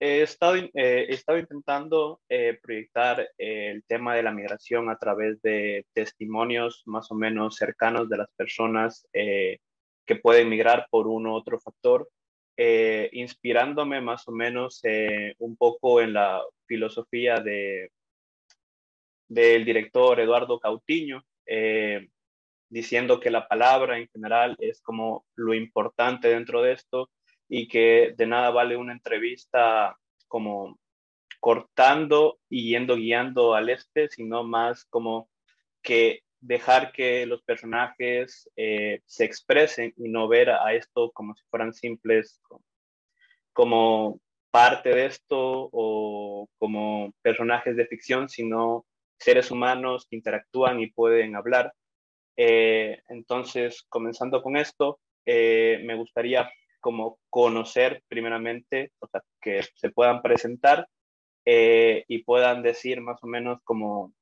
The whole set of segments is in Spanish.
he estado, eh, he estado intentando eh, proyectar eh, el tema de la migración a través de testimonios más o menos cercanos de las personas que pueden migrar por uno u otro factor, inspirándome más o menos un poco en la filosofía de, del director Eduardo Cautiño, diciendo que la palabra en general es como lo importante dentro de esto y que de nada vale una entrevista como cortando y yendo guiando al este, sino más como que dejar que los personajes eh, se expresen y no ver a esto como si fueran simples, como parte de esto o como personajes de ficción, sino seres humanos que interactúan y pueden hablar. Eh, entonces, comenzando con esto, eh, me gustaría como conocer primeramente, o sea, que se puedan presentar eh, y puedan decir más o menos como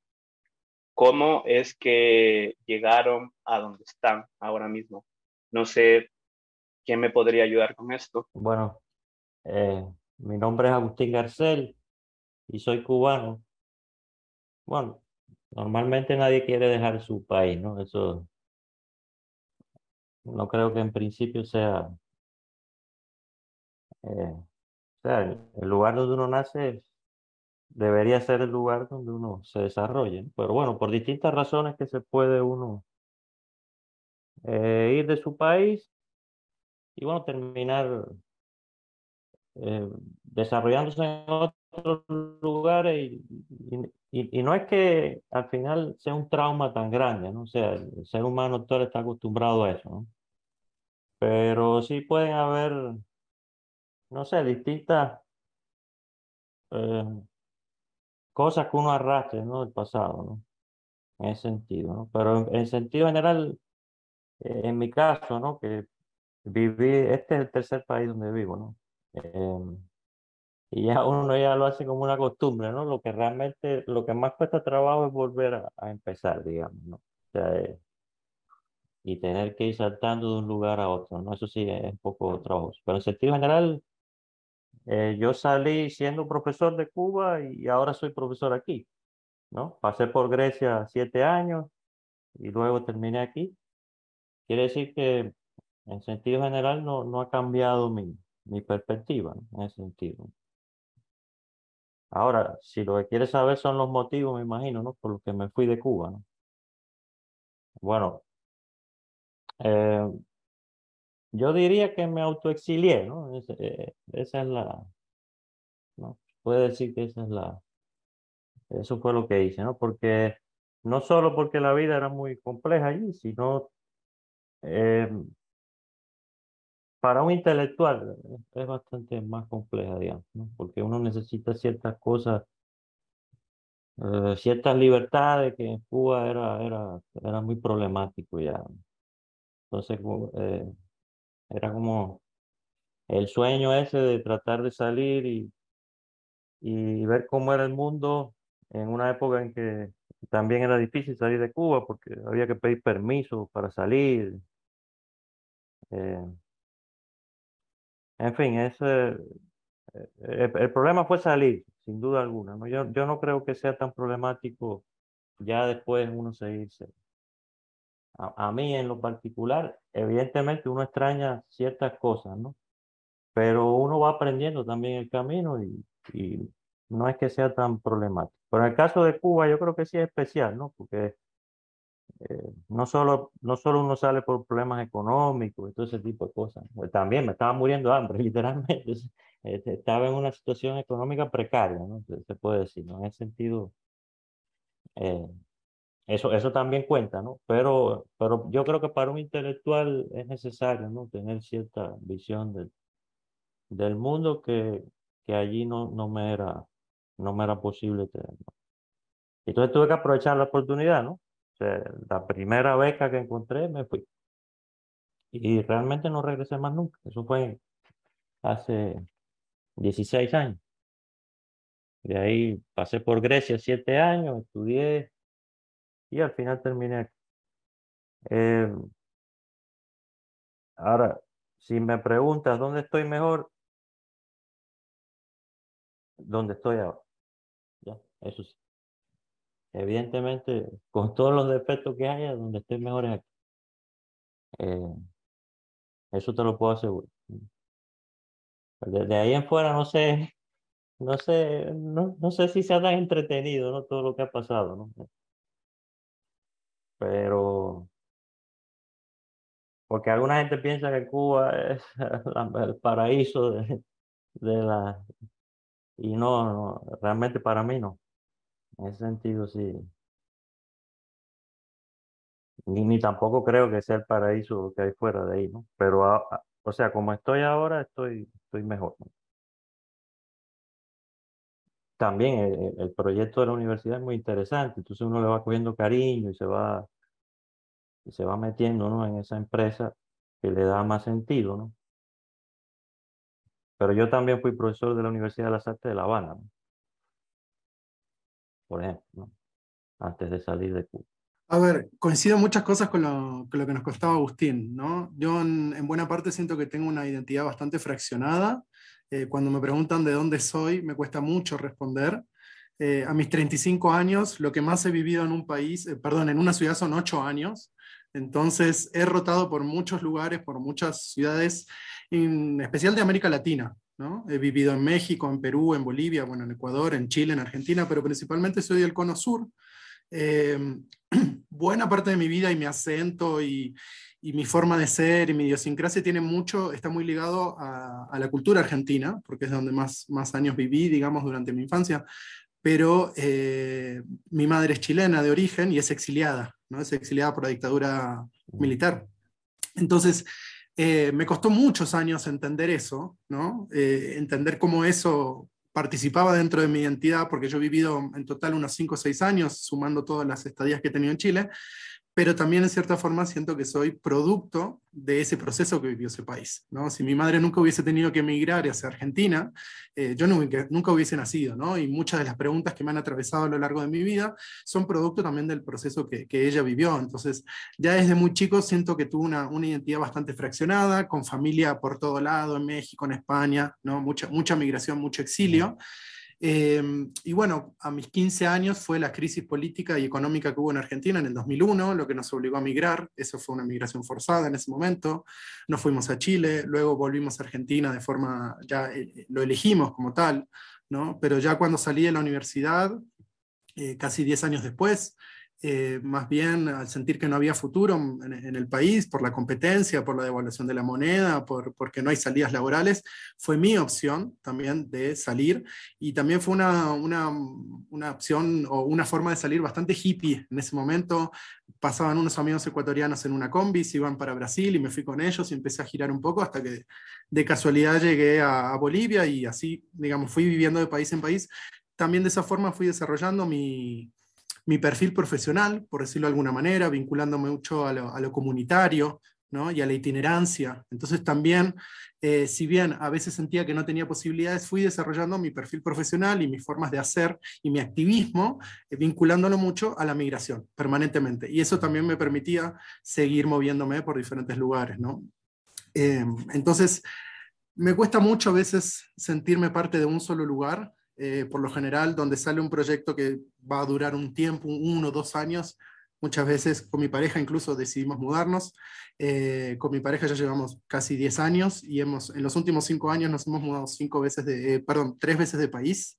cómo es que llegaron a donde están ahora mismo. No sé quién me podría ayudar con esto. Bueno, eh, mi nombre es Agustín Garcel y soy cubano. Bueno, normalmente nadie quiere dejar su país, ¿no? Eso no creo que en principio sea o sea, el lugar donde uno nace debería ser el lugar donde uno se desarrolle. Pero bueno, por distintas razones que se puede uno eh, ir de su país y bueno, terminar eh, desarrollándose en otros lugares y, y, no es que al final sea un trauma tan grande, ¿no? O sea, el ser humano todo está acostumbrado a eso, ¿no? Pero sí pueden haber no sé, distintas eh, cosas que uno arrastre, ¿no? Del pasado, ¿no? En ese sentido, ¿no? Pero en, sentido general, eh, en mi caso, ¿no? Que viví, este es el tercer país donde vivo, ¿no? Em, y ya uno ya lo hace como una costumbre, ¿no? Lo que realmente, lo que más cuesta trabajo es volver a, empezar, digamos, ¿no? O sea, eh, y tener que ir saltando de un lugar a otro, ¿no? Eso sí es un poco trabajoso. Pero en sentido general, eh, yo salí siendo profesor de Cuba y ahora soy profesor aquí, ¿no? Pasé por Grecia siete años y luego terminé aquí. Quiere decir que en sentido general no, no ha cambiado mi, mi perspectiva en ese sentido. Ahora, si lo que quieres saber son los motivos, me imagino, ¿no? Por los que me fui de Cuba, ¿no? Bueno, eh, yo diría que me autoexilié, ¿no? Eh, esa es la, ¿no? Puede decir que esa es la, eso fue lo que hice, ¿no? Porque no solo porque la vida era muy compleja allí, sino em, para un intelectual es bastante más compleja, digamos, ¿no? Porque uno necesita ciertas cosas, eh, ciertas libertades que en Cuba era, era, era muy problemático ya. Entonces, eh, era como el sueño ese de tratar de salir y, y ver cómo era el mundo en una época en que también era difícil salir de Cuba porque había que pedir permiso para salir. Eh, en fin, ese, eh, el, problema fue salir, sin duda alguna. ¿no? Yo, yo no creo que sea tan problemático ya después uno seguirse a, mí en lo particular, evidentemente uno extraña ciertas cosas, ¿no? Pero uno va aprendiendo también el camino y, y no es que sea tan problemático. Pero en el caso de Cuba yo creo que sí es especial, ¿no? Porque eh, no, solo, no solo uno sale por problemas económicos y todo ese tipo de cosas. Pues también me estaba muriendo de hambre, literalmente. Este, estaba en una situación económica precaria, ¿no? Se, puede decir, ¿no? En ese sentido, eh, eso, eso también cuenta, ¿no? Pero, pero yo creo que para un intelectual es necesario, ¿no? Tener cierta visión del, del mundo que, que allí no, no, me era, no me era posible tener. Entonces tuve que aprovechar la oportunidad, ¿no? O sea, la primera beca que encontré me fui. Y realmente no regresé más nunca. Eso fue hace 16 años. De ahí pasé por Grecia siete años, estudié y al final terminé aquí. Eh, ahora, si me preguntas dónde estoy mejor, donde estoy ahora. Eso sí. Evidentemente, con todos los defectos que haya, donde estoy mejor es aquí. Eh, eso te lo puedo asegurar. Desde ahí en fuera no sé, no sé, no, no sé si se ha tan entretenido, ¿no? Todo lo que ha pasado, ¿no? Pero porque alguna gente piensa que Cuba es el paraíso de, la... Y no, no, realmente para mí no. En ese sentido sí. Ni, ni tampoco creo que sea el paraíso que hay fuera de ahí, ¿no? Pero, o sea, como estoy ahora, estoy, estoy mejor. También el, el, proyecto de la universidad es muy interesante, entonces uno le va cogiendo cariño y se va, se va metiendo ¿no? en esa empresa que le da más sentido, ¿no? Pero yo también fui profesor de la Universidad de las Artes de La Habana, por ejemplo, antes de salir de Cuba. A ver, coincido muchas cosas con lo, que nos costaba Agustín, ¿no? Yo en, buena parte siento que tengo una identidad bastante fraccionada. Eh, cuando me preguntan de dónde soy, me cuesta mucho responder. Eh, a mis 35 años, lo que más he vivido en un país, eh, perdón, en una ciudad son 8 años. Entonces he rotado por muchos lugares, por muchas ciudades, en especial de América Latina. ¿no? He vivido en México, en Perú, en Bolivia, bueno, en Ecuador, en Chile, en Argentina, pero principalmente soy del Cono Sur. Em, buena parte de mi vida y mi acento y, mi forma de ser y mi idiosincrasia tiene mucho, está muy ligado a, la cultura argentina, porque es donde más, más años viví, digamos, durante mi infancia. Pero eh, mi madre es chilena de origen y es exiliada, ¿no? Es exiliada por la dictadura militar. Entonces, eh, me costó muchos años entender eso, ¿no? Eh, entender cómo eso participaba dentro de mi identidad, porque yo he vivido en total unos 5 o 6 años, sumando todas las estadías que he tenido en Chile, pero también en cierta forma siento que soy producto de ese proceso que vivió ese país. ¿no? Si mi madre nunca hubiese tenido que emigrar hacia Argentina, eh, yo nunca, nunca, hubiese nacido, ¿no? y muchas de las preguntas que me han atravesado a lo largo de mi vida son producto también del proceso que, que ella vivió. Entonces, ya desde muy chico siento que tuve una, una, identidad bastante fraccionada, con familia por todo lado, en México, en España, ¿no? mucha, mucha migración, mucho exilio. Em, y bueno, a mis 15 años fue la crisis política y económica que hubo en Argentina en el 2001, lo que nos obligó a migrar. Eso fue una migración forzada en ese momento. Nos fuimos a Chile, luego volvimos a Argentina de forma, ya eh, lo elegimos como tal, ¿no? Pero ya cuando salí de la universidad, eh, casi 10 años después, eh, más bien al sentir que no había futuro en, el país por la competencia, por la devaluación de la moneda, por, porque no hay salidas laborales, fue mi opción también de salir y también fue una, una, una, opción o una forma de salir bastante hippie en ese momento. Pasaban unos amigos ecuatorianos en una combi, se iban para Brasil y me fui con ellos y empecé a girar un poco hasta que de casualidad llegué a, a Bolivia y así, digamos, fui viviendo de país en país. También de esa forma fui desarrollando mi, mi perfil profesional, por decirlo de alguna manera, vinculándome mucho a lo, comunitario ¿no? y a la itinerancia. Entonces también, eh, si bien a veces sentía que no tenía posibilidades, fui desarrollando mi perfil profesional y mis formas de hacer y mi activismo, eh, vinculándolo mucho a la migración permanentemente. Y eso también me permitía seguir moviéndome por diferentes lugares. ¿no? Eh, entonces, me cuesta mucho a veces sentirme parte de un solo lugar, eh, por lo general, donde sale un proyecto que va a durar un tiempo, uno o dos años. Muchas veces con mi pareja incluso decidimos mudarnos. Eh, con mi pareja ya llevamos casi 10 años y hemos, en los últimos cinco años nos hemos mudado cinco veces de, eh, perdón, tres veces de país.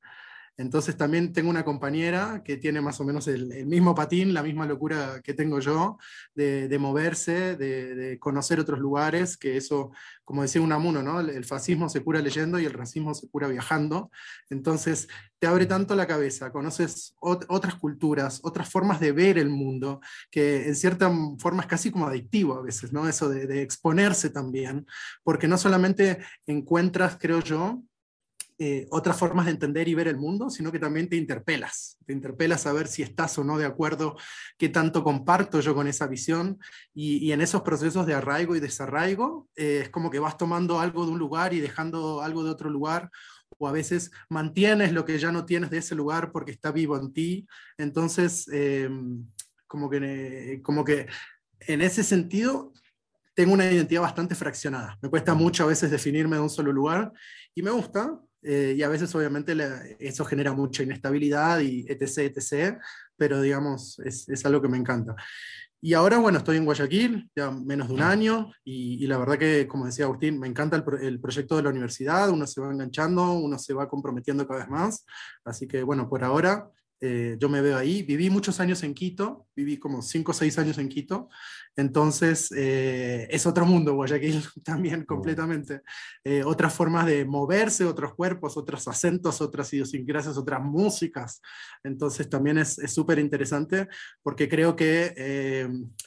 Entonces también tengo una compañera que tiene más o menos el, mismo patín, la misma locura que tengo yo, de, moverse, de, conocer otros lugares, que eso, como decía Unamuno, ¿no? el, fascismo se cura leyendo y el racismo se cura viajando. Entonces te abre tanto la cabeza, conoces otras culturas, otras formas de ver el mundo, que en cierta forma es casi como adictivo a veces, ¿no? eso de, de exponerse también, porque no solamente encuentras, creo yo, eh, otras formas de entender y ver el mundo, sino que también te interpelas, te interpelas a ver si estás o no de acuerdo, qué tanto comparto yo con esa visión, y, en esos procesos de arraigo y desarraigo, eh, es como que vas tomando algo de un lugar y dejando algo de otro lugar, o a veces mantienes lo que ya no tienes de ese lugar porque está vivo en ti, entonces, em, como, que, como que en ese sentido tengo una identidad bastante fraccionada. Me cuesta mucho a veces definirme de un solo lugar y me gusta, eh, y a veces obviamente eso genera mucha inestabilidad y etc, etc, pero digamos, es, es, algo que me encanta. Y ahora, bueno, estoy en Guayaquil, ya menos de un año, y, la verdad que, como decía Agustín, me encanta el, el, proyecto de la universidad, uno se va enganchando, uno se va comprometiendo cada vez más, así que bueno, por ahora eh, yo me veo ahí. Viví muchos años en Quito, viví como 5 o 6 años en Quito, entonces eh, es otro mundo Guayaquil también completamente. Eh, otras formas de moverse, otros cuerpos, otros acentos, otras idiosincrasias, otras músicas. Entonces también es súper interesante porque creo que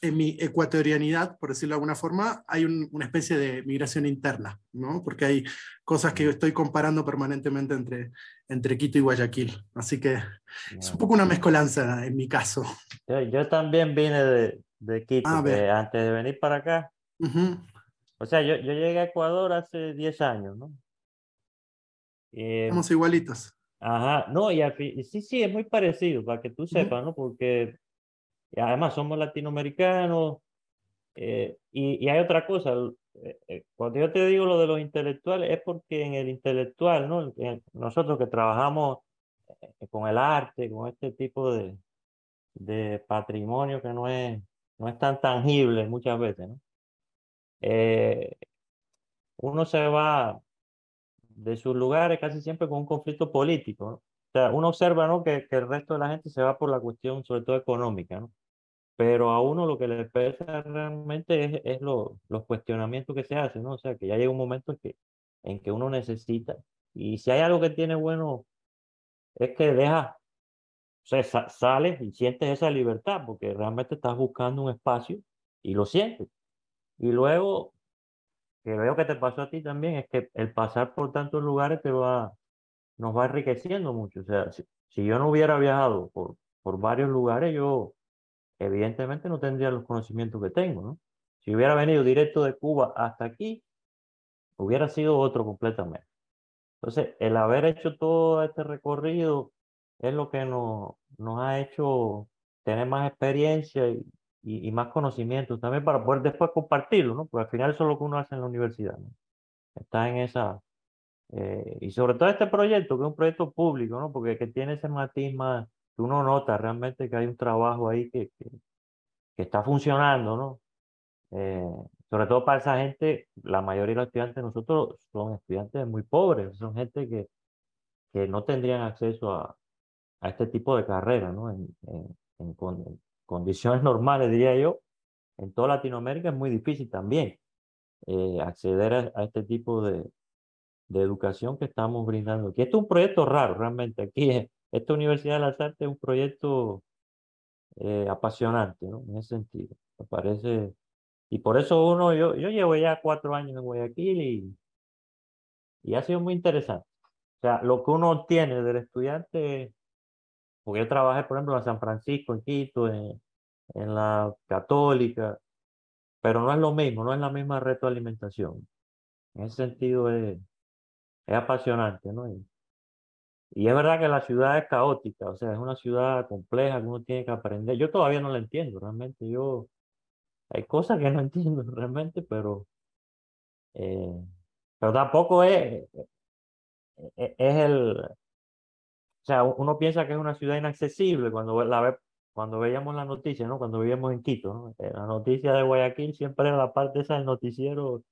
en mi ecuatorianidad, por decirlo de alguna forma, hay una especie de migración interna, ¿no? porque hay cosas que estoy comparando permanentemente entre, entre Quito y Guayaquil. Así que es un poco una mezcolanza en mi caso. Yo, también vine de, de Quito, antes de venir para acá. O sea, yo, yo, llegué a Ecuador hace 10 años, ¿no? Eh, Somos igualitos. Ajá, no, y sí, sí, es muy parecido, para que tú sepas, ¿no? Porque además somos latinoamericanos, eh, y, y, hay otra cosa, eh, cuando yo te digo lo de los intelectuales, es porque en el intelectual, ¿no? nosotros que trabajamos con el arte, con este tipo de, de patrimonio que no es, no es tan tangible muchas veces, ¿no? uno se va de sus lugares casi siempre con un conflicto político, ¿no? O sea, uno observa. Que, el resto de la gente se va por la cuestión, sobre todo económica, pero a uno lo que le pesa realmente es, es lo, los cuestionamientos que se hacen, ¿no? O sea, que ya llega un momento en que, en que uno necesita, y si hay algo que tiene bueno, es que deja, o sea, sales y sientes esa libertad, porque realmente estás buscando un espacio y lo sientes. Y luego, que veo que te pasó a ti también, es que el pasar por tantos lugares te va, nos va enriqueciendo mucho. O sea, si, si yo no hubiera viajado por, por varios lugares, yo evidentemente no tendría los conocimientos que tengo, ¿no? Si hubiera venido directo de Cuba hasta aquí, hubiera sido otro completamente. Entonces, el haber hecho todo este recorrido es lo que nos, nos ha hecho tener más experiencia y, y, más conocimientos también para poder después compartirlo, ¿no? Porque al final eso es lo que uno hace en la universidad, ¿no? Está en esa... Eh, y sobre todo este proyecto, que es un proyecto público, ¿no? Porque que tiene ese matiz más, que uno nota realmente que hay un trabajo ahí que, que, está funcionando, ¿no? Eh, sobre todo para esa gente, la mayoría de los estudiantes de nosotros son estudiantes muy pobres, son gente que, que no tendrían acceso a, a este tipo de carrera, ¿no? En, en, condiciones normales, diría yo, en toda Latinoamérica es muy difícil también eh, acceder a, a, este tipo de, de educación que estamos brindando aquí. Esto es un proyecto raro, realmente. Aquí es, esta Universidad de las Artes es un proyecto eh, apasionante, ¿no? En ese sentido. Me parece. Y por eso uno, yo, yo llevo ya cuatro años en Guayaquil y, y ha sido muy interesante. O sea, lo que uno obtiene del estudiante, porque yo trabajé, por ejemplo, en San Francisco, en Quito, en, en la Católica, pero no es lo mismo, no es la misma retroalimentación. En ese sentido es, es apasionante, ¿no? Y es verdad que la ciudad es caótica, o sea, es una ciudad compleja que uno tiene que aprender. Yo todavía no la entiendo, realmente. Yo, hay cosas que no entiendo realmente, pero, eh, pero tampoco es, es, es el, o sea, uno piensa que es una ciudad inaccesible cuando la ve, cuando veíamos la noticia, ¿no? Cuando vivíamos en Quito, ¿no? Eh, la noticia de Guayaquil siempre era la parte esa del noticiero,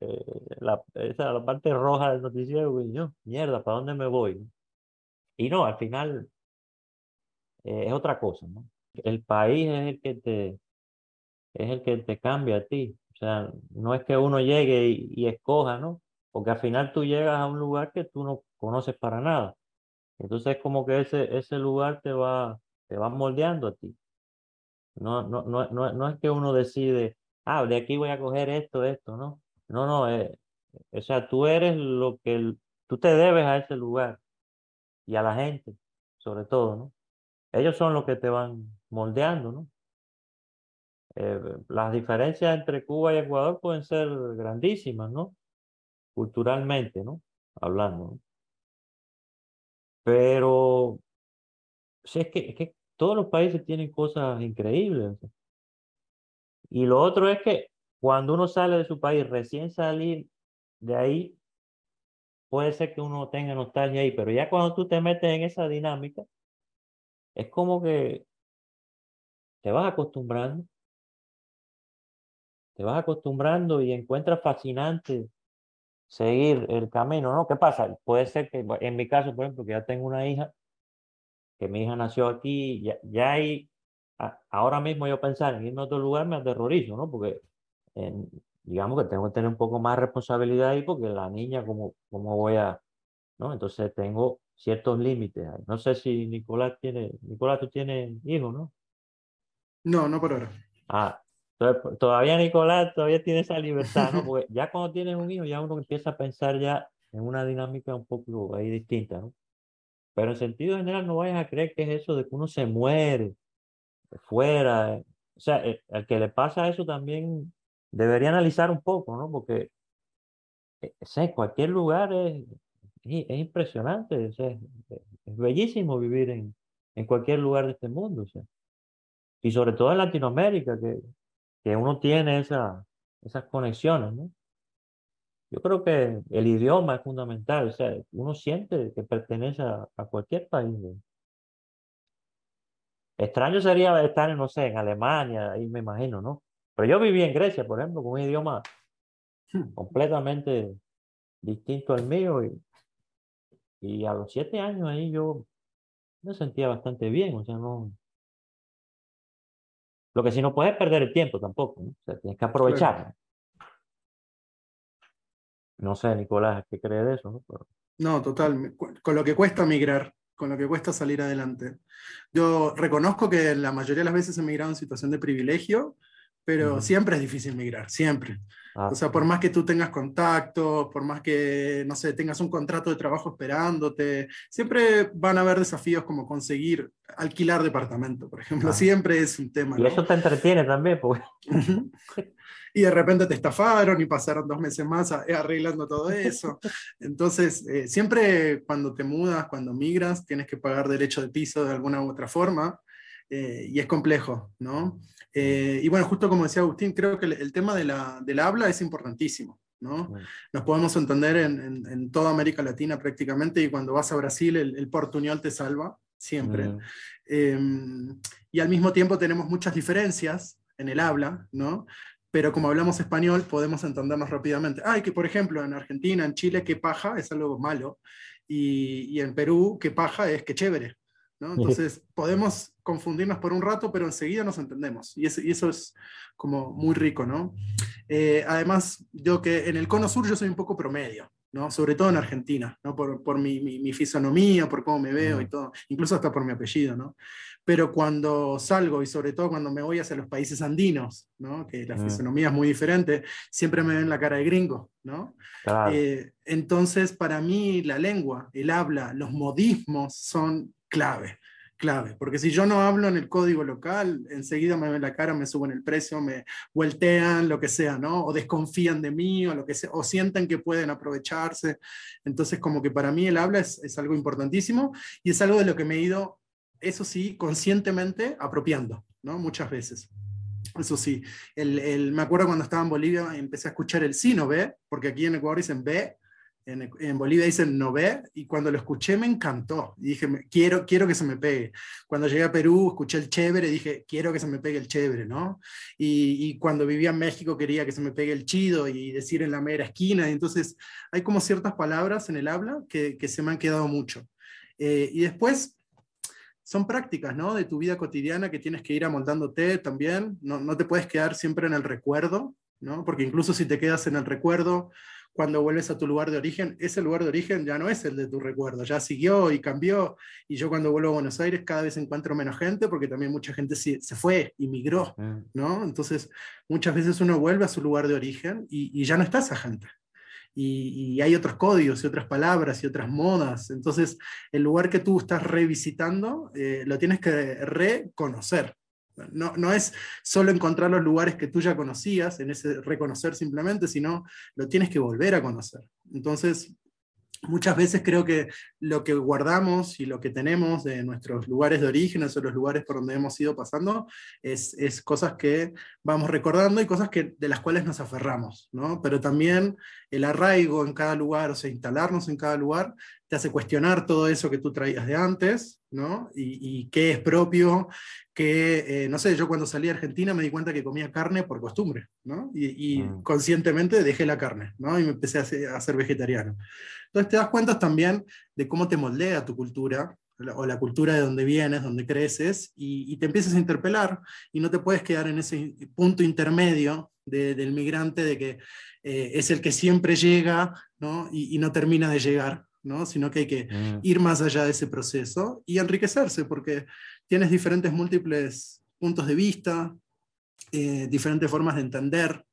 eh, la, esa, la parte roja del noticiero, y mierda, ¿para dónde me voy? Y no, al final eh, es otra cosa, ¿no? El país es el que te, es el que te cambia a ti. O sea, no es que uno llegue y, escoja, ¿no? Porque al final tú llegas a un lugar que tú no conoces para nada. Entonces es como que ese, ese lugar te va, te va moldeando a ti. No, no, no, no, no es que uno decide, ah, de aquí voy a coger esto, esto, ¿no? No, no, eh, o sea, tú eres lo que tú te debes a ese lugar y a la gente, sobre todo, ¿no? Ellos son los que te van moldeando, ¿no? Eh, las diferencias entre Cuba y Ecuador pueden ser grandísimas, ¿no? Culturalmente, ¿no? Hablando, ¿no? Pero, sí, es que, es que todos los países tienen cosas increíbles. Y lo otro es que cuando uno sale de su país, recién salir de ahí, puede ser que uno tenga nostalgia ahí, pero ya cuando tú te metes en esa dinámica, es como que te vas acostumbrando, te vas acostumbrando y encuentras fascinante seguir el camino, ¿no? ¿Qué pasa? Puede ser que, en mi caso, por ejemplo, que ya tengo una hija, que mi hija nació aquí, ya, ya hay, ahora mismo yo pensar en irme a otro lugar me aterrorizo, ¿no? Porque digamos que tengo que tener un poco más responsabilidad ahí porque la niña, ¿cómo, cómo voy a, no? Entonces tengo ciertos límites. No sé si Nicolás tiene, Nicolás, tú tienes hijos, ¿no? No, no por ahora. Ah, entonces, todavía Nicolás todavía tiene esa libertad, ¿no? Porque ya cuando tienes un hijo, ya uno empieza a pensar ya en una dinámica un poco ahí distinta, ¿no? Pero en sentido general no vayas a creer que es eso de que uno se muere fuera. O sea, el, que le pasa eso también debería analizar un poco, ¿no? Porque en eh, cualquier lugar es, es impresionante, es, bellísimo vivir en, en, cualquier lugar de este mundo, o sea. y sobre todo en Latinoamérica, que, que uno tiene esa, esas conexiones, ¿no? Yo creo que el idioma es fundamental, o sea, uno siente que pertenece a, a cualquier país. Extraño sería estar, no sé, en Alemania, ahí me imagino, ¿no? Pero yo viví en Grecia, por ejemplo, con un idioma hmm. completamente distinto al mío y, y a los siete años ahí yo me sentía bastante bien, o sea, no... Lo que sí no puedes perder el tiempo tampoco, ¿no? O sea, tienes que aprovechar. No sé, Nicolás, ¿qué crees de eso? No, no total. Con lo que cuesta migrar, con lo que cuesta salir adelante. Yo reconozco que la mayoría de las veces he migrado en situación de privilegio, pero siempre es difícil migrar, siempre. Ah, o sea, por más que tú tengas contacto, por más que, no sé, tengas un contrato de trabajo esperándote, siempre van a haber desafíos como conseguir alquilar departamento, por ejemplo, siempre es un tema. Y eso te entretiene también, porque... y de repente te estafaron y pasaron dos meses más arreglando todo eso. Entonces, eh, siempre cuando te mudas, cuando migras, tienes que pagar derecho de piso de alguna u otra forma. Eh, y es complejo, ¿no? Eh, y bueno, justo como decía Agustín, creo que el, tema de la, del habla es importantísimo, ¿no? Nos podemos entender en, en, toda América Latina prácticamente y cuando vas a Brasil el, el portuñol te salva, siempre. Em, y al mismo tiempo tenemos muchas diferencias en el habla, ¿no? Pero como hablamos español podemos entendernos rápidamente. Ay, que por ejemplo en Argentina, en Chile, qué paja es algo malo. Y, y en Perú, qué paja es que chévere. Entonces podemos confundirnos por un rato, pero enseguida nos entendemos. Y eso, y eso es como muy rico, ¿no? Eh, además, yo que en el cono sur yo soy un poco promedio, ¿no? Sobre todo en Argentina, ¿no? Por, por mi, mi, fisonomía, por cómo me veo y todo, incluso hasta por mi apellido, ¿no? Pero cuando salgo y sobre todo cuando me voy hacia los países andinos, ¿no? Que la fisonomía es muy diferente, siempre me ven la cara de gringo, ¿no? Eh, entonces, para mí la lengua, el habla, los modismos son clave, clave, porque si yo no hablo en el código local, enseguida me ven la cara, me suben el precio, me voltean, lo que sea, ¿no? O desconfían de mí, o lo que sea, o sienten que pueden aprovecharse. Entonces, como que para mí el habla es, algo importantísimo y es algo de lo que me he ido, eso sí, conscientemente apropiando, ¿no? Muchas veces. Eso sí, el, me acuerdo cuando estaba en Bolivia empecé a escuchar el sí, no ve, porque aquí en Ecuador dicen ve, en, Bolivia dicen no ve, y cuando lo escuché me encantó. Y dije, quiero, quiero que se me pegue. Cuando llegué a Perú, escuché el chévere, dije, quiero que se me pegue el chévere, ¿no? Y, cuando vivía en México quería que se me pegue el chido y decir en la mera esquina. Y entonces hay como ciertas palabras en el habla que, que se me han quedado mucho. Eh, y después son prácticas, ¿no? De tu vida cotidiana que tienes que ir amoldándote también. No, no te puedes quedar siempre en el recuerdo, ¿no? Porque incluso si te quedas en el recuerdo, cuando vuelves a tu lugar de origen, ese lugar de origen ya no es el de tu recuerdo, ya siguió y cambió. Y yo cuando vuelvo a Buenos Aires cada vez encuentro menos gente porque también mucha gente se, fue y migró. ¿no? Entonces, muchas veces uno vuelve a su lugar de origen y, ya no está esa gente. Y, hay otros códigos y otras palabras y otras modas. Entonces, el lugar que tú estás revisitando eh, lo tienes que reconocer. No, no, es solo encontrar los lugares que tú ya conocías, en ese reconocer simplemente, sino lo tienes que volver a conocer. Entonces, muchas veces creo que lo que guardamos y lo que tenemos de nuestros lugares de origen, o los lugares por donde hemos ido pasando, es, es, cosas que vamos recordando y cosas que, de las cuales nos aferramos, ¿no? Pero también el arraigo en cada lugar, o sea, instalarnos en cada lugar, te hace cuestionar todo eso que tú traías de antes, ¿no? Y, y qué es propio, que, eh, no sé, yo cuando salí a Argentina me di cuenta que comía carne por costumbre, ¿no? Y, y mm. conscientemente dejé la carne, ¿no? Y me empecé a a ser vegetariano. Entonces te das cuenta también de cómo te moldea tu cultura o la cultura de donde vienes, donde creces, y, te empiezas a interpelar y no te puedes quedar en ese punto intermedio del migrante de que eh, es el que siempre llega ¿no? Y, no termina de llegar, ¿no? sino que hay que mm. ir más allá de ese proceso y enriquecerse, porque tienes diferentes múltiples puntos de vista, eh, diferentes formas de entender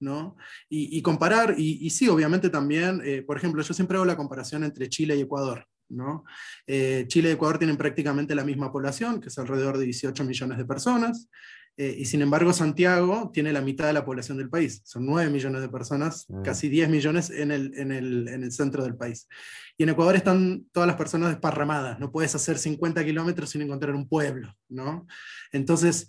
¿no? Y, comparar, y, sí, obviamente también, eh, por ejemplo, yo siempre hago la comparación entre Chile y Ecuador. ¿no? Eh, Chile y Ecuador tienen prácticamente la misma población, que es alrededor de 18 millones de personas, eh, y sin embargo Santiago tiene la mitad de la población del país, son 9 millones de personas, mm. casi 10 millones en el, en, el, en el, centro del país. Y en Ecuador están todas las personas desparramadas, no puedes hacer 50 kilómetros sin encontrar un pueblo. ¿no? Entonces,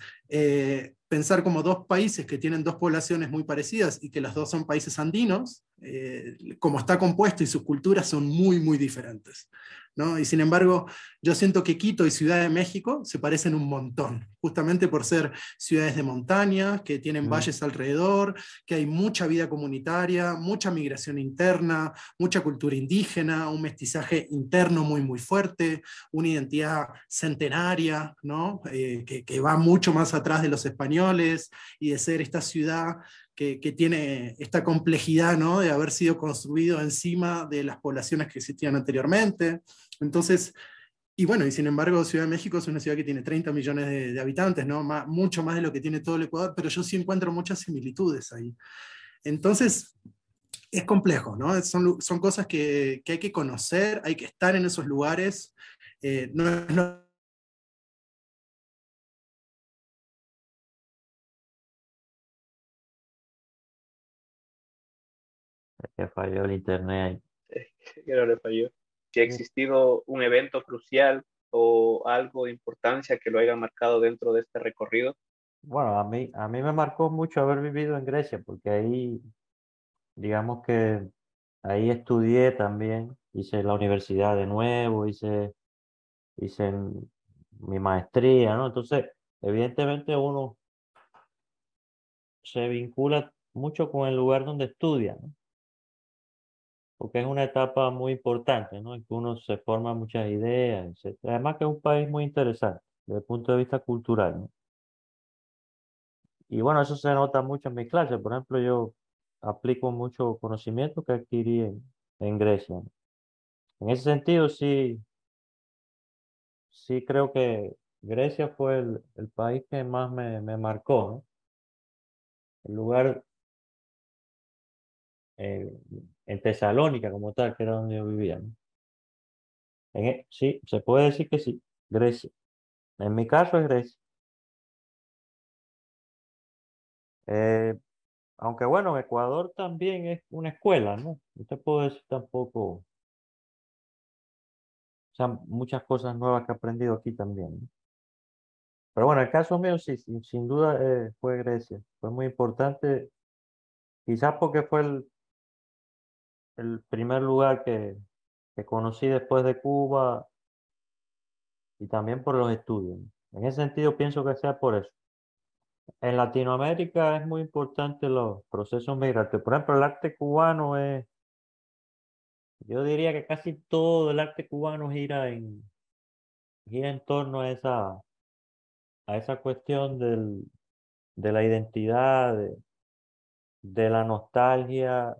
pensar como dos países que tienen dos poblaciones muy parecidas y que los dos son países andinos, eh, como está compuesto y sus culturas son muy, muy diferentes. Y sin embargo, yo siento que Quito y Ciudad de México se parecen un montón, justamente por ser ciudades de montaña, que tienen mm. valles alrededor, que hay mucha vida comunitaria, mucha migración interna, mucha cultura indígena, un mestizaje interno muy, muy fuerte, una identidad centenaria, ¿no? Eh, que, que va mucho más atrás de los españoles y de ser esta ciudad que, tiene esta complejidad ¿no? de haber sido construido encima de las poblaciones que existían anteriormente. Entonces, y bueno, y sin embargo, Ciudad de México es una ciudad que tiene 30 millones de, habitantes, ¿no? mucho más de lo que tiene todo el Ecuador, pero yo sí encuentro muchas similitudes ahí. Entonces, es complejo, ¿no? Son, cosas que, hay que conocer, hay que estar en esos lugares. Eh, que falló el internet. Que no le falló. Si ha existido un evento crucial o algo de importancia que lo haya marcado dentro de este recorrido. Bueno, a mí, a mí me marcó mucho haber vivido en Grecia, porque ahí, digamos que ahí estudié también, hice la universidad de nuevo, hice, hice mi maestría, ¿no? Entonces, evidentemente uno se vincula mucho con el lugar donde estudia, ¿no? Porque es una etapa muy importante, ¿no? En que uno se forma muchas ideas, etc. Además que es un país muy interesante desde el punto de vista cultural, ¿no? Y bueno, eso se nota mucho en mis clases. Por ejemplo, yo aplico mucho conocimiento que adquirí en, Grecia. En ese sentido, sí, sí creo que Grecia fue el, el país que más me, me marcó, ¿no? El lugar eh, en Tesalónica como tal, que era donde yo vivía. E, sí, se puede decir que sí, Grecia. En mi caso es Grecia. Eh, aunque bueno, Ecuador también es una escuela, ¿no? No te puedo decir tampoco. O sea, muchas cosas nuevas que he aprendido aquí también. Pero bueno, el caso mío sí, sin, duda eh, fue Grecia. Fue muy importante, quizás porque fue el, el primer lugar que, que conocí después de Cuba y también por los estudios. En ese sentido pienso que sea por eso. En Latinoamérica es muy importante los procesos migratorios. Por ejemplo, el arte cubano es, yo diría que casi todo el arte cubano gira en, gira en torno a esa, a esa cuestión del, de la identidad, de, de la nostalgia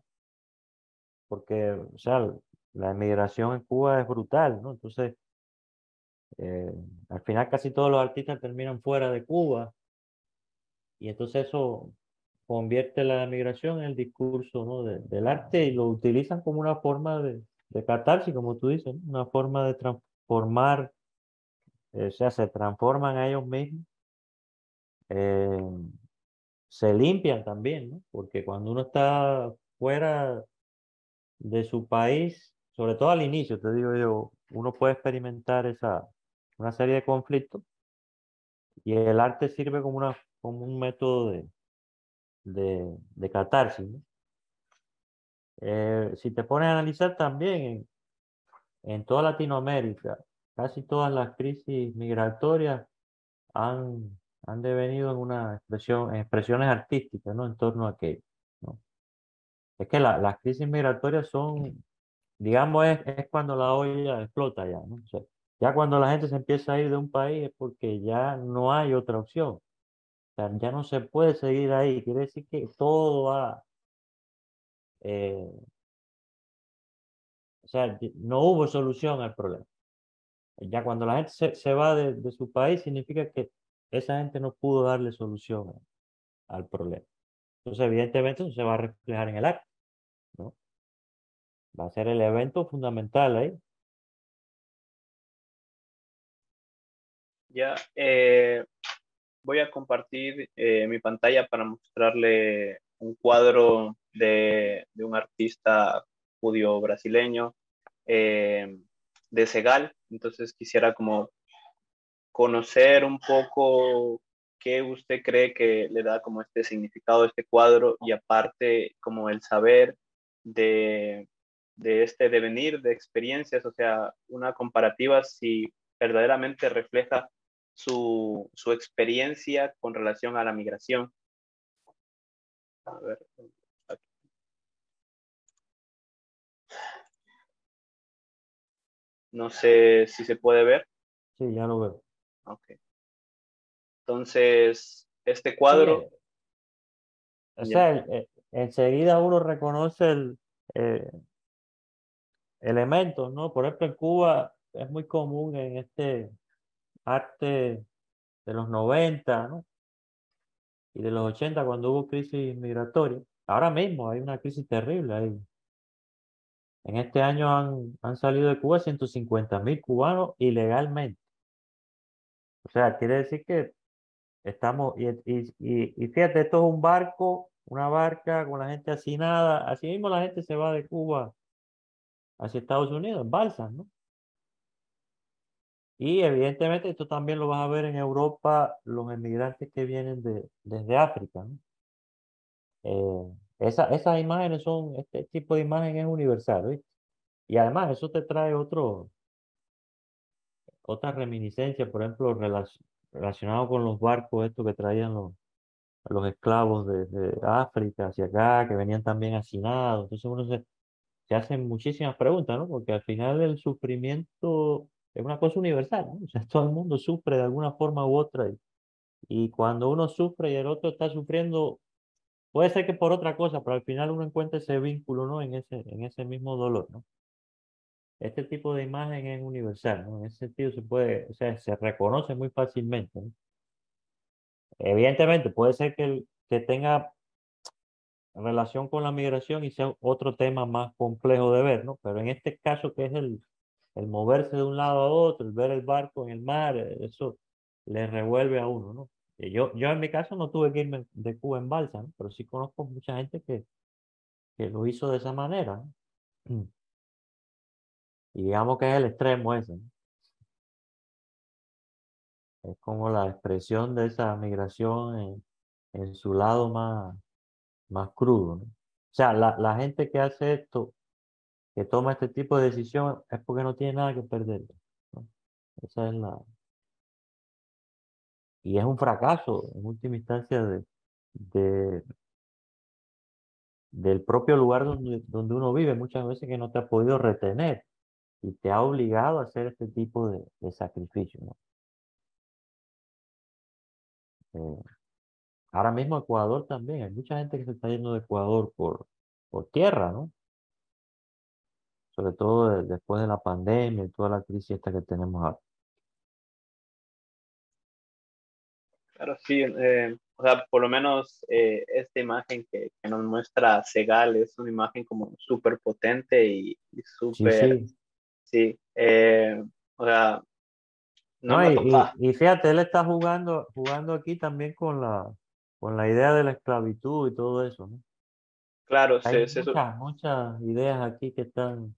porque, o sea, la emigración en Cuba es brutal, ¿no? Entonces, eh, al final casi todos los artistas terminan fuera de Cuba y entonces eso convierte la emigración en el discurso ¿no? del arte y lo utilizan como una forma de, de catarsis, como tú dices, una forma de transformar, eh, o sea, se transforman a ellos mismos, eh, se limpian también, ¿no? porque cuando uno está fuera de su país, sobre todo al inicio, te digo yo, uno puede experimentar esa, una serie de conflictos y el arte sirve como, una, como un método de, de, de catarsis. Eh, si te pones a analizar también en, toda Latinoamérica, casi todas las crisis migratorias han, han devenido en una expresión, expresiones artísticas, ¿no? En torno a aquello. Es que la, las crisis migratorias son, digamos, es, es, cuando la olla explota ya, ya cuando la gente se empieza a ir de un país es porque ya no hay otra opción. Ya no se puede seguir ahí. Quiere decir que todo va... Eh, o sea, no hubo solución al problema. Ya cuando la gente se, se va de, su país significa que esa gente no pudo darle solución al problema. Entonces, evidentemente, eso se va a reflejar en el arte, ¿no? Va a ser el evento fundamental ahí. Ya, eh, voy a compartir eh, mi pantalla para mostrarle un cuadro de, de un artista judío brasileño eh, de Segal. Entonces quisiera como conocer un poco qué usted cree que le da como este significado a este cuadro y aparte como el saber de, de este devenir de experiencias, o sea, una comparativa si verdaderamente refleja su, su experiencia con relación a la migración. A ver, aquí. No sé si se puede ver. Sí, ya lo veo. Ok. Entonces, este cuadro. Sí, o sea, el, enseguida uno reconoce el eh, elementos, ¿no? Por ejemplo, en Cuba es muy común en este arte de los 90, ¿no? Y de los 80 cuando hubo crisis migratoria. Ahora mismo hay una crisis terrible ahí. En este año han, han salido de Cuba 150 mil cubanos ilegalmente. O sea, quiere decir que estamos, y, y, y, fíjate, esto es un barco, una barca con la gente hacinada. Así mismo la gente se va de Cuba hacia Estados Unidos, en balsas, ¿no? Y evidentemente esto también lo vas a ver en Europa, los emigrantes que vienen de, desde África. ¿no? Eh, esa, esas imágenes son, este tipo de imagen es universal, ¿viste? Y además eso te trae otro, otra reminiscencia, por ejemplo, relacionado con los barcos estos que traían los, los esclavos de, de, África hacia acá, que venían también hacinados. Entonces uno se, se hacen muchísimas preguntas, ¿no? Porque al final el sufrimiento es una cosa universal, ¿no? O sea, todo el mundo sufre de alguna forma u otra. Y, y cuando uno sufre y el otro está sufriendo, puede ser que por otra cosa, pero al final uno encuentra ese vínculo, ¿no? En ese, en ese mismo dolor, ¿no? Este tipo de imagen es universal, ¿no? En ese sentido se puede, o sea, se reconoce muy fácilmente, ¿no? Evidentemente, puede ser que, que tenga relación con la migración y sea otro tema más complejo de ver, ¿no? Pero en este caso que es el, el moverse de un lado a otro, el ver el barco en el mar, eso le revuelve a uno, ¿no? Yo, yo en mi caso no tuve que irme de Cuba en balsa, ¿no? pero sí conozco mucha gente que, que lo hizo de esa manera. ¿no? Y digamos que es el extremo ese. Es como la expresión de esa migración en, su lado más, más crudo. O sea, la, la gente que hace esto que toma este tipo de decisión es porque no tiene nada que perder. Esa es la. Y es un fracaso, en última instancia, de, de del propio lugar donde, donde uno vive, muchas veces que no te ha podido retener y te ha obligado a hacer este tipo de, de sacrificio. ¿no? Eh, ahora mismo Ecuador también, hay mucha gente que se está yendo de Ecuador por, por tierra, ¿no? sobre todo de, después de la pandemia y toda la crisis esta que tenemos ahora. Claro, sí, eh, o sea, por lo menos eh, esta imagen que, que, nos muestra Segal es una imagen como súper potente y, y súper, sí, sí. Sí eh, o sea, no, no y, y, y, fíjate, él está jugando, jugando aquí también con la, con la idea de la esclavitud y todo eso, ¿no? Claro, Hay sí, muchas, muchas ideas aquí que están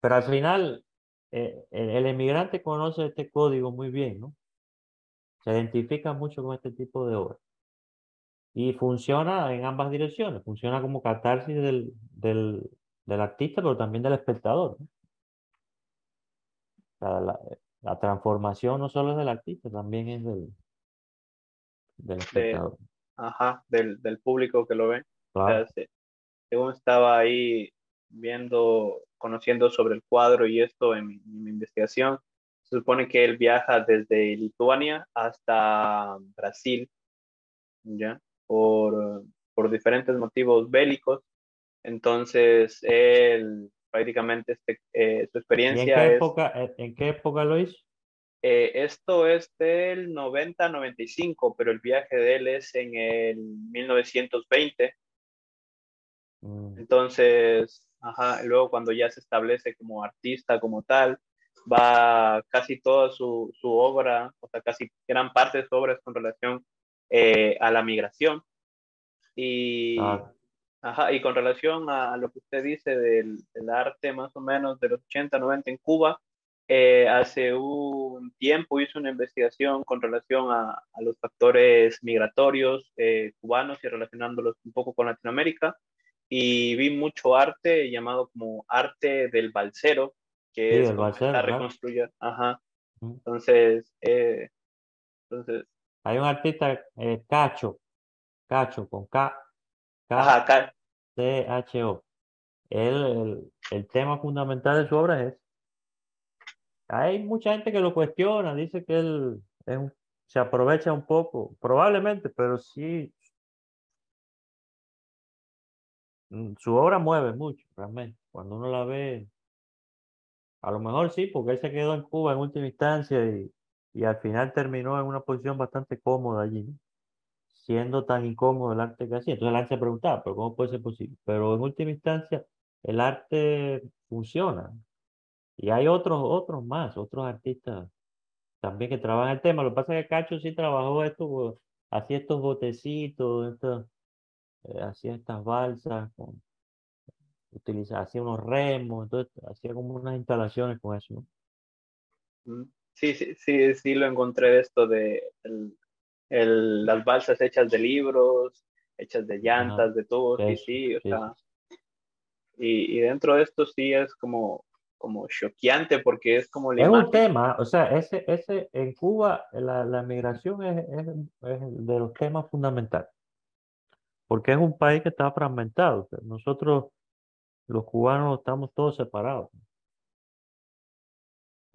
Pero al final, eh, el, el emigrante conoce este código muy bien, ¿no? Se identifica mucho con este tipo de obras. Y funciona en ambas direcciones. Funciona como catarsis del, del, del artista, pero también del espectador. ¿no? La, la transformación no solo es del artista, también es del, del espectador. Ajá, del, del público que lo ve. O sea, según estaba ahí viendo, conociendo sobre el cuadro y esto en mi, en mi investigación, se supone que él viaja desde Lituania hasta Brasil, ¿ya? Por, por diferentes motivos bélicos. Entonces, él prácticamente este, eh, su ¿Y en experiencia qué es, época, en- en qué época lo hizo? eh, esto es del 90-95, pero el viaje de él es en el 1920. Mm, Entonces, ajá, luego cuando ya se establece como artista, como tal, va casi toda su, su obra, o sea, casi gran parte de su obra es con relación eh, a la migración. Y, claro. Ajá, y con relación a, lo que usted dice del, del arte más o menos de los 80, 90 en Cuba, eh, hace un tiempo hizo una investigación con relación a, a los factores migratorios eh, cubanos y relacionándolos un poco con Latinoamérica y vi mucho arte llamado como arte del balsero, que Sí, es balsero, claro. reconstruye, ajá, entonces, eh, entonces, Hay un artista, eh, Cacho, Cacho, con K, ajá, K-C-H-O. Él, el, el tema fundamental de su obra es, hay mucha gente que lo cuestiona, dice que él es un- se aprovecha un poco, probablemente, pero sí, mm, su obra mueve mucho, realmente. Cuando uno la ve, a lo mejor sí, porque él se quedó en Cuba en última instancia y, y al final terminó en una posición bastante cómoda allí, ¿no? Siendo tan incómodo el arte que hacía. Entonces la gente se preguntaba, pero ¿cómo puede ser posible? Pero en última instancia, el arte funciona. Y hay otros, otros más, otros artistas también que trabajan el tema. Lo que pasa es que Cacho sí trabajó esto, pues, hacía estos botecitos, estos, eh, hacía estas balsas, con, utiliza, hacía unos remos, entonces hacía como unas instalaciones con eso, ¿no? mm, sí, sí, sí, sí lo encontré esto de el- el- las balsas hechas de libros, hechas de llantas, de tubos, sí, sí, o sí. sea, y, y dentro de esto sí es como, como choqueante porque es como la Es un imagen. tema, o sea, ese, ese, en Cuba la, la migración es, es, es de los temas fundamentales, porque es un país que está fragmentado. nosotros, los cubanos, estamos todos separados.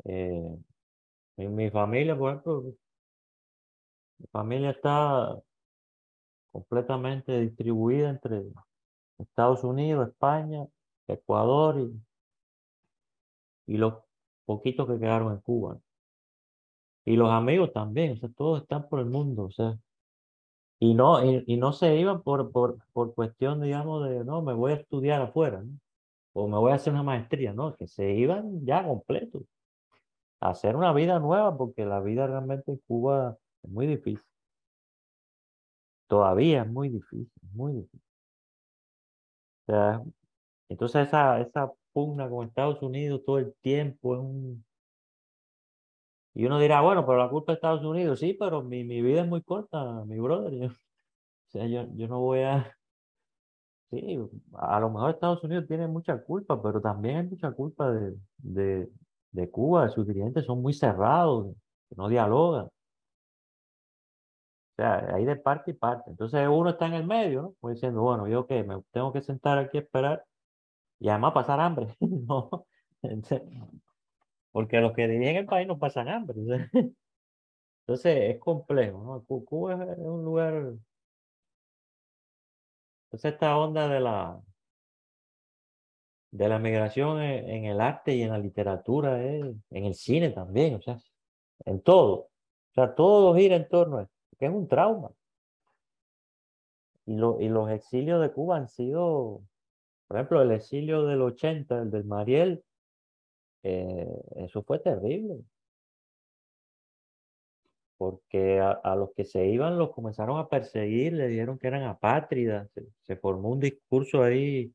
Eh, en mi familia, por ejemplo, mi familia está completamente distribuida entre Estados Unidos, España, Ecuador y, y los poquitos que quedaron en Cuba. Y los amigos también, o sea, todos están por el mundo, o sea. Y no, y, y no se iban por, por, por cuestión, digamos, de, no, me voy a estudiar afuera. O me voy a hacer una maestría, no, que se iban ya completos a hacer una vida nueva, porque la vida realmente en Cuba muy difícil. Todavía es muy difícil, muy difícil. Entonces esa, esa pugna con Estados Unidos todo el tiempo es un... Y uno dirá, bueno, pero la culpa de Estados Unidos, sí, pero mi, mi vida es muy corta, mi brother. yo- o sea, yo, yo no voy a... Sí, a lo mejor Estados Unidos tiene mucha culpa, pero también hay mucha culpa de, de, de Cuba, sus dirigentes son muy cerrados, no dialogan. O sea, hay de parte y parte. Entonces uno está en el medio, ¿no? Como diciendo, bueno, yo qué, me tengo que sentar aquí a esperar y además pasar hambre, ¿no? Porque los que dirigen el país no pasan hambre. Entonces, es complejo, ¿no? Cu- Cuba es un lugar... Entonces esta onda de la, de la migración en, en el arte y en la literatura, en el cine también, o sea, en todo. O sea, todo gira en torno a esto, que es un trauma. Y, lo- y los exilios de Cuba han sido, por ejemplo, el exilio del 80, el del Mariel, eh, eso fue terrible. Porque a, los que se iban los comenzaron a perseguir, le dijeron que eran apátridas, se, se formó un discurso ahí,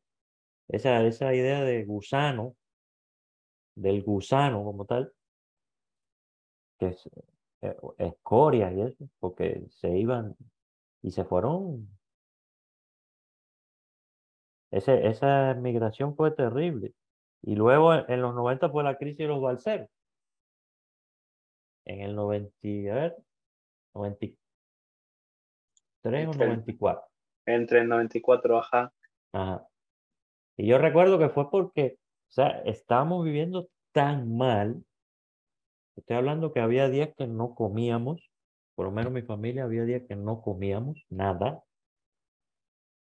esa, esa idea de gusano, del gusano como tal, que escoria y eso, porque se iban y se fueron. Ese, esa migración fue terrible. Y luego en, los 90 fue la crisis de los balseros. En el 90, a ver, 93 o 94. Entre el 94, ajá. Ajá. Y yo recuerdo que fue porque, o sea, estábamos viviendo tan mal. Estoy hablando que había días que no comíamos, por lo menos mi familia había días que no comíamos nada,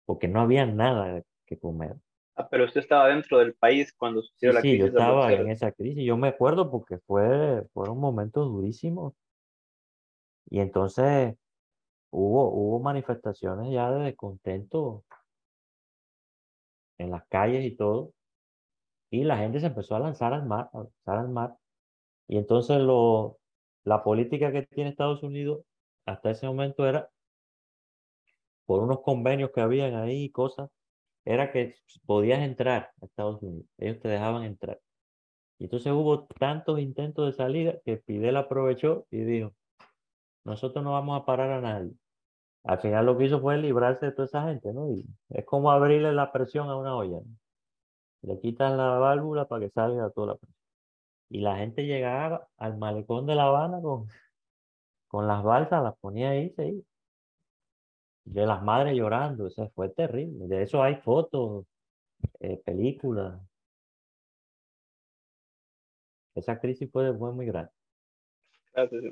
porque no había nada que comer. Ah, pero usted estaba dentro del país cuando sucedió la crisis. Sí, yo estaba en esa crisis. Yo me acuerdo porque fue, fueron momentos durísimos. Y entonces hubo, hubo manifestaciones ya de descontento en las calles y todo. Y la gente se empezó a lanzar al mar, a lanzar al mar. Y entonces lo, la política que tiene Estados Unidos hasta ese momento era, por unos convenios que habían ahí, cosas, era que podías entrar a Estados Unidos. Ellos te dejaban entrar. Y entonces hubo tantos intentos de salida que Fidel aprovechó y dijo, nosotros no vamos a parar a nadie. Al final lo que hizo fue librarse de toda esa gente, ¿no? Y es como abrirle la presión a una olla. Le quitan la válvula para que salga toda la presión. Y la gente llegaba al malecón de La Habana con, con las balsas, las ponía ahí, De las madres llorando, eso fue terrible. De eso hay fotos, eh, películas. Esa crisis fue, fue muy grande.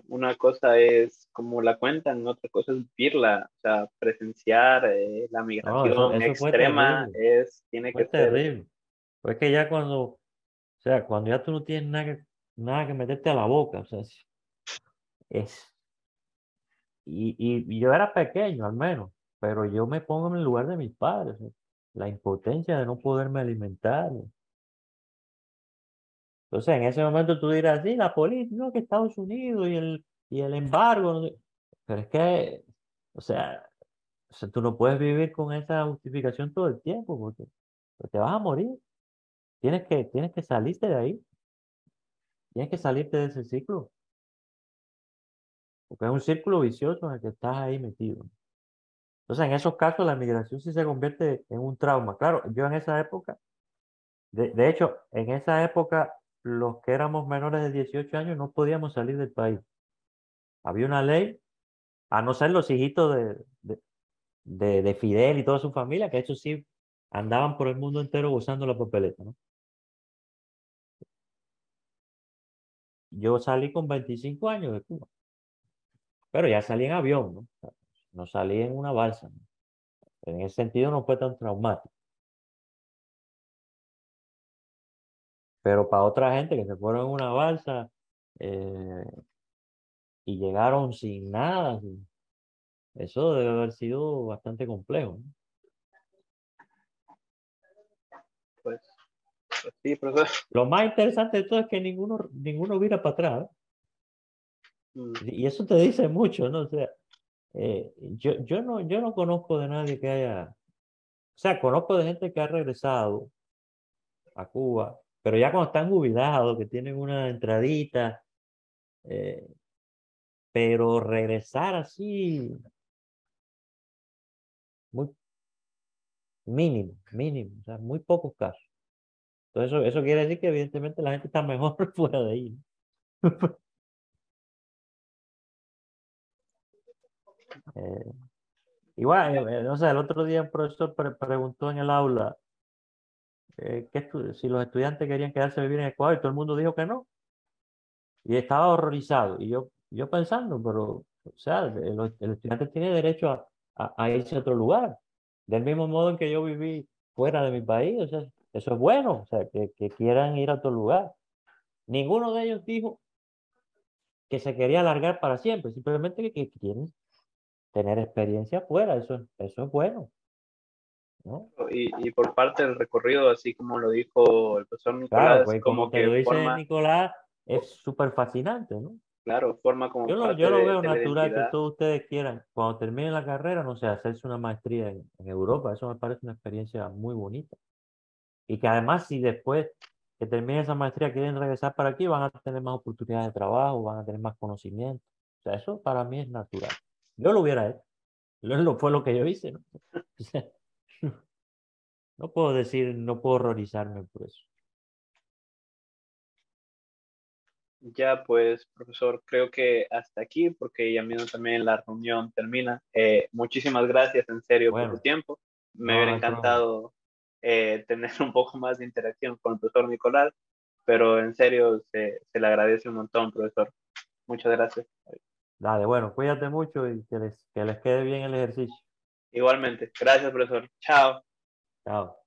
Una cosa es como la cuentan, otra cosa es vivirla, o sea, presenciar eh, la migración extrema es, tiene que terrible. Pues que ya cuando, o sea, cuando ya tú no tienes nada que, nada que meterte a la boca, o sea, es, y, y, yo era pequeño al menos, pero yo me pongo en el lugar de mis padres, la impotencia de no poderme alimentar, entonces, en ese momento tú dirás, sí, la política, no, que Estados Unidos y el, y el embargo. Pero es que, o sea, tú no puedes vivir con esa justificación todo el tiempo porque, te vas a morir. Tienes que, tienes que salirte de ahí. Tienes que salirte de ese ciclo. Porque es un círculo vicioso en el que estás ahí metido. Entonces, en esos casos, la migración sí se convierte en un trauma. Claro, yo en esa época, de, de hecho, en esa época los que éramos menores de 18 años no podíamos salir del país. Había una ley, a no ser los hijitos de, de, Fidel y toda su familia, que eso sí andaban por el mundo entero gozando la papeleta, ¿no? Yo salí con 25 años de Cuba, pero ya salí en avión, ¿no? No salí en una balsa. En ese sentido no fue tan traumático. Pero para otra gente que se fueron en una balsa eh, y llegaron sin nada, eso debe haber sido bastante complejo. Pues, sí, profesor. Lo más interesante de todo es que ninguno, ninguno vira para atrás. Mm. Y eso te dice mucho, ¿no? O sea, eh, yo, yo, no, yo no conozco de nadie que haya, o sea, conozco de gente que ha regresado a Cuba pero ya cuando están jubilados, que tienen una entradita, eh, pero regresar así, muy mínimo, mínimo, o sea, muy pocos casos. Entonces eso, eso quiere decir que evidentemente la gente está mejor fuera de ahí. eh, igual, eh, no sé, el otro día un profesor preguntó en el aula, eh, que si los estudiantes querían quedarse a vivir en Ecuador y todo el mundo dijo que no. Y estaba horrorizado. Y yo, yo pensando, pero, o sea, el, estudiante tiene derecho a, a, irse a otro lugar. Del mismo modo en que yo viví fuera de mi país, o sea, eso es bueno, o sea, que, que quieran ir a otro lugar. Ninguno de ellos dijo que se quería alargar para siempre, simplemente que, que quieren tener experiencia fuera, eso, eso es bueno. Y, por parte del recorrido, así como lo dijo el profesor Nicolás, pues, como, que lo dice Nicolás, es súper fascinante, ¿no? Claro, forma como. Yo lo, yo lo veo natural que todos ustedes quieran, cuando terminen la carrera, no sé, hacerse una maestría en, Europa, eso me parece una experiencia muy bonita. Y que además, si después que terminen esa maestría quieren regresar para aquí, van a tener más oportunidades de trabajo, van a tener más conocimiento. O sea, eso para mí es natural. Yo lo hubiera hecho. Lo, fue lo que yo hice. ¿no? no puedo decir, no puedo horrorizarme por eso. Ya, pues, profesor, creo que hasta aquí, porque ya mismo también la reunión termina. Eh, muchísimas gracias, en serio, por tu tiempo. Me hubiera encantado eh, tener un poco más de interacción con el profesor Nicolás, pero en serio, se, se le agradece un montón, profesor. Muchas gracias. Dale, bueno, cuídate mucho y que les, que les quede bien el ejercicio. Igualmente. Gracias, profesor. Chao. Chao.